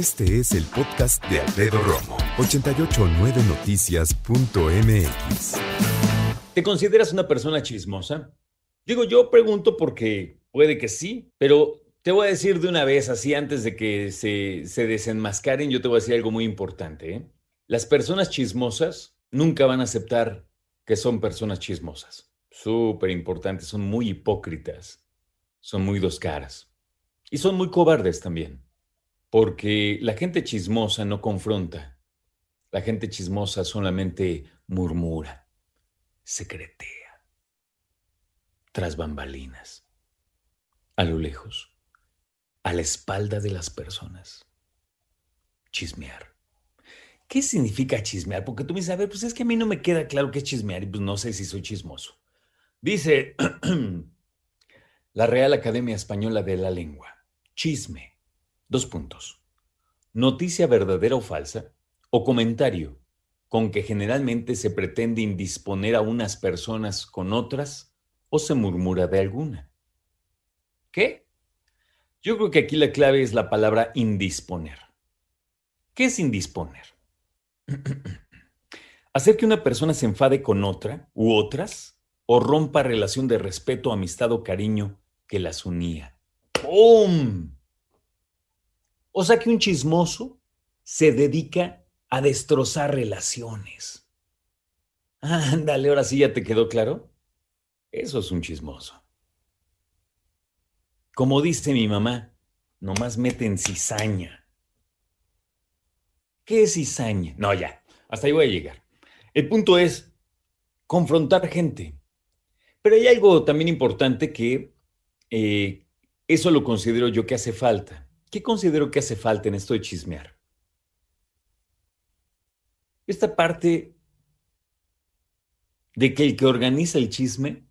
Este es el podcast de Alfredo Romo. 889noticias.mx. ¿Te consideras una persona chismosa? Digo, yo pregunto porque puede que sí, pero te voy a decir de una vez, así antes de que se, se desenmascaren, yo te voy a decir algo muy importante. ¿eh? Las personas chismosas nunca van a aceptar que son personas chismosas. Súper importante, son muy hipócritas, son muy dos caras. Y son muy cobardes también, porque la gente chismosa no confronta. La gente chismosa solamente murmura, secretea, tras bambalinas, a lo lejos a la espalda de las personas. Chismear. ¿Qué significa chismear? Porque tú me dices, a ver, pues es que a mí no me queda claro qué es chismear y pues no sé si soy chismoso. Dice la Real Academia Española de la Lengua. Chisme. Dos puntos. Noticia verdadera o falsa o comentario con que generalmente se pretende indisponer a unas personas con otras o se murmura de alguna. ¿Qué? Yo creo que aquí la clave es la palabra indisponer. ¿Qué es indisponer? Hacer que una persona se enfade con otra u otras o rompa relación de respeto, amistad o cariño que las unía. ¡Pum! O sea que un chismoso se dedica a destrozar relaciones. Ándale, ahora sí ya te quedó claro. Eso es un chismoso. Como dice mi mamá, nomás meten cizaña. ¿Qué es cizaña? No, ya, hasta ahí voy a llegar. El punto es confrontar gente. Pero hay algo también importante que eh, eso lo considero yo que hace falta. ¿Qué considero que hace falta en esto de chismear? Esta parte de que el que organiza el chisme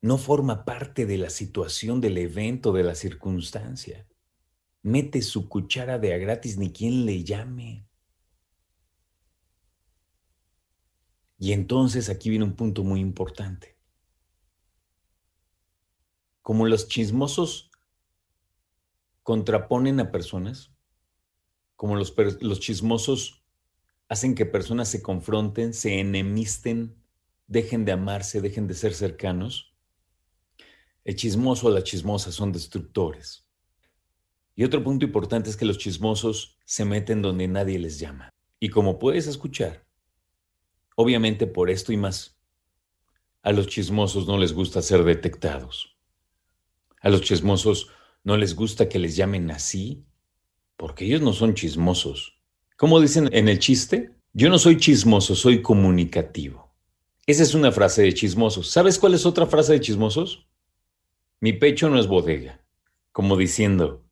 no forma parte de la situación, del evento, de la circunstancia. Mete su cuchara de a gratis ni quien le llame. Y entonces aquí viene un punto muy importante. Como los chismosos contraponen a personas, como los, los chismosos hacen que personas se confronten, se enemisten, dejen de amarse, dejen de ser cercanos, el chismoso o la chismosa son destructores. Y otro punto importante es que los chismosos se meten donde nadie les llama. Y como puedes escuchar, obviamente por esto y más, a los chismosos no les gusta ser detectados. A los chismosos no les gusta que les llamen así, porque ellos no son chismosos. Como dicen en el chiste, yo no soy chismoso, soy comunicativo. Esa es una frase de chismosos. ¿Sabes cuál es otra frase de chismosos? Mi pecho no es bodega, como diciendo,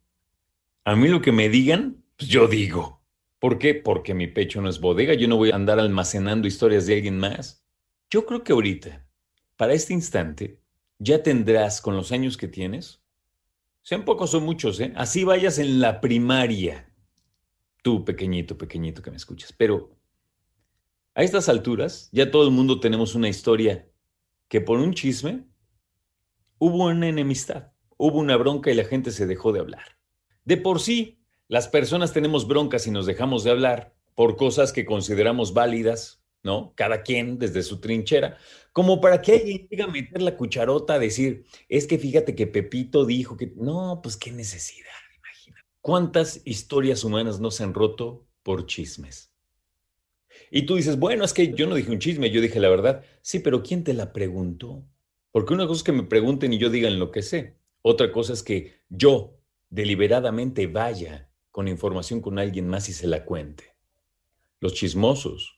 a mí lo que me digan, pues yo digo. ¿Por qué? Porque mi pecho no es bodega, yo no voy a andar almacenando historias de alguien más. Yo creo que ahorita, para este instante, ya tendrás con los años que tienes, sean pocos o muchos, ¿eh? así vayas en la primaria, tú pequeñito, pequeñito que me escuchas, pero a estas alturas ya todo el mundo tenemos una historia que por un chisme hubo una enemistad, hubo una bronca y la gente se dejó de hablar. De por sí, las personas tenemos broncas y nos dejamos de hablar por cosas que consideramos válidas, ¿no? Cada quien desde su trinchera, como para que alguien llegue a meter la cucharota a decir, es que fíjate que Pepito dijo que, no, pues qué necesidad, imagina. ¿Cuántas historias humanas no se han roto por chismes? Y tú dices, bueno, es que yo no dije un chisme, yo dije la verdad. Sí, pero ¿quién te la preguntó? Porque una cosa es que me pregunten y yo digan lo que sé. Otra cosa es que yo deliberadamente vaya con información con alguien más y se la cuente. Los chismosos